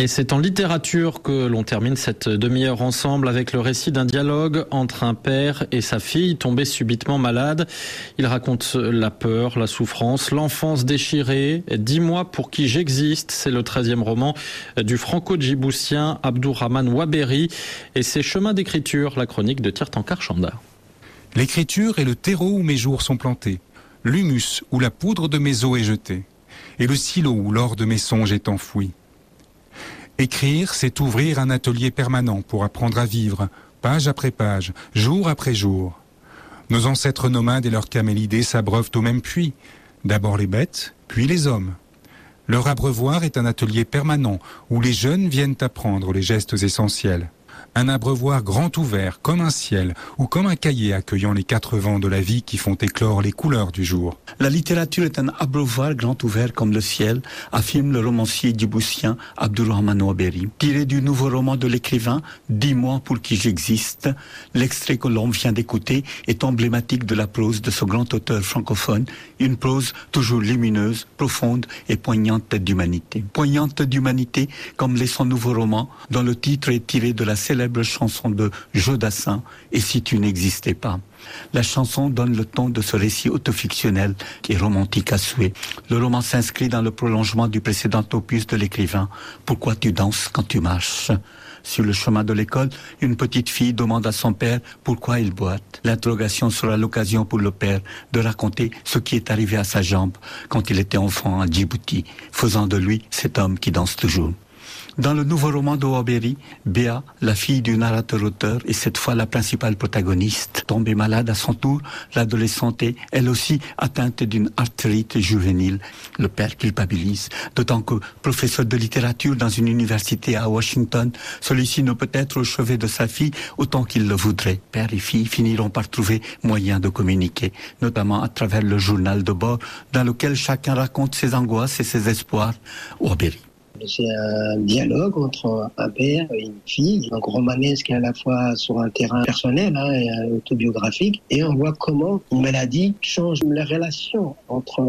Et c'est en littérature que l'on termine cette demi-heure ensemble avec le récit d'un dialogue entre un père et sa fille tombée subitement malade. Il raconte la peur, la souffrance, l'enfance déchirée. Dis-moi pour qui j'existe. C'est le treizième roman du franco-djiboutien Abdourahman Waberi et ses chemins d'écriture, la chronique de Tirtankar Chanda. L'écriture est le terreau où mes jours sont plantés, l'humus où la poudre de mes os est jetée, et le silo où l'or de mes songes est enfoui. Écrire, c'est ouvrir un atelier permanent pour apprendre à vivre, page après page, jour après jour. Nos ancêtres nomades et leurs camélidés s'abreuvent au même puits, d'abord les bêtes, puis les hommes. Leur abreuvoir est un atelier permanent où les jeunes viennent apprendre les gestes essentiels un abreuvoir grand ouvert comme un ciel ou comme un cahier accueillant les quatre vents de la vie qui font éclore les couleurs du jour. La littérature est un abreuvoir grand ouvert comme le ciel, affirme le romancier djiboutien Abdurrahman Ouaberi. Tiré du nouveau roman de l'écrivain Dis-moi pour qui j'existe, l'extrait que l'on vient d'écouter est emblématique de la prose de ce grand auteur francophone, une prose toujours lumineuse, profonde et poignante d'humanité. Poignante d'humanité comme l'est son nouveau roman, dont le titre est tiré de la célèbre chanson de Jodassin, Et si tu n'existais pas. La chanson donne le ton de ce récit autofictionnel est romantique à souhait. Le roman s'inscrit dans le prolongement du précédent opus de l'écrivain. Pourquoi tu danses quand tu marches? Sur le chemin de l'école, une petite fille demande à son père pourquoi il boite. L'interrogation sera l'occasion pour le père de raconter ce qui est arrivé à sa jambe quand il était enfant à Djibouti, faisant de lui cet homme qui danse toujours. Dans le nouveau roman d'Oaberi, Béa, la fille du narrateur-auteur, est cette fois la principale protagoniste. Tombée malade à son tour, l'adolescente est, elle aussi, atteinte d'une arthrite juvénile. Le père culpabilise, d'autant que, professeur de littérature dans une université à Washington, celui-ci ne peut être au chevet de sa fille autant qu'il le voudrait. Père et fille finiront par trouver moyen de communiquer, notamment à travers le journal de bord, dans lequel chacun raconte ses angoisses et ses espoirs. C'est un dialogue entre un père et une fille, un romanesque à la fois sur un terrain personnel hein, et autobiographique. Et on voit comment une maladie change les relations entre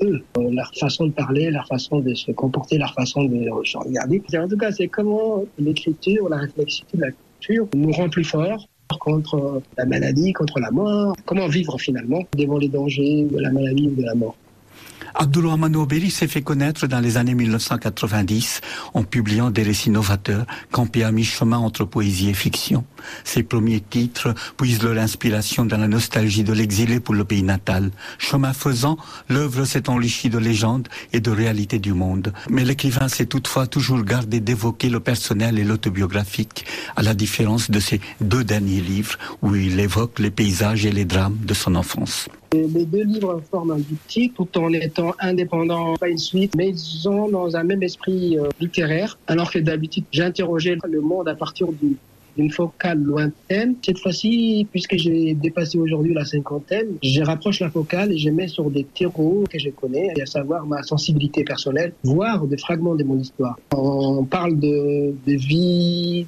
eux, leur façon de parler, leur façon de se comporter, leur façon de se regarder. En tout cas, c'est comment l'écriture, la réflexion, la culture nous rend plus forts contre la maladie, contre la mort. Comment vivre finalement devant les dangers de la maladie ou de la mort. Abdulrahman Oberi s'est fait connaître dans les années 1990 en publiant des récits novateurs campés à mi-chemin entre poésie et fiction. Ses premiers titres puisent leur inspiration dans la nostalgie de l'exilé pour le pays natal. Chemin faisant, l'œuvre s'est enrichie de légendes et de réalités du monde. Mais l'écrivain s'est toutefois toujours gardé d'évoquer le personnel et l'autobiographique, à la différence de ses deux derniers livres où il évoque les paysages et les drames de son enfance. Les deux livres forment un diptyque tout en étant indépendants, pas une suite, mais ils sont dans un même esprit euh, littéraire. Alors que d'habitude, j'interrogeais le monde à partir d'une focale lointaine. Cette fois-ci, puisque j'ai dépassé aujourd'hui la cinquantaine, je rapproche la focale et je mets sur des terreaux que je connais, à savoir ma sensibilité personnelle, voire des fragments de mon histoire. On parle de, vie,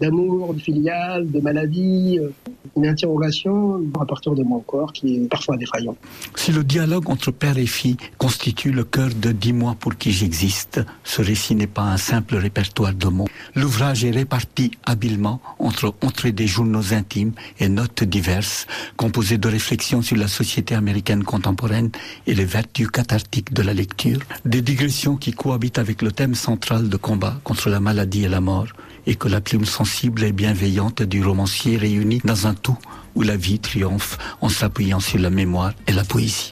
d'amour, de filial, de maladie, euh, une interrogation à partir de mon corps qui est parfois défaillant. Si le dialogue entre père et fille constitue le cœur de Dis-moi pour qui j'existe, ce récit n'est pas un simple répertoire de mots. L'ouvrage est réparti habilement entre entrées des journaux intimes et notes diverses, composées de réflexions sur la société américaine contemporaine et les vertus cathartiques de la lecture, des digressions qui cohabitent avec le thème central de combat contre la maladie et la mort, et que la plume sensible et bienveillante du romancier réunit dans un où la vie triomphe en s'appuyant sur la mémoire et la poésie.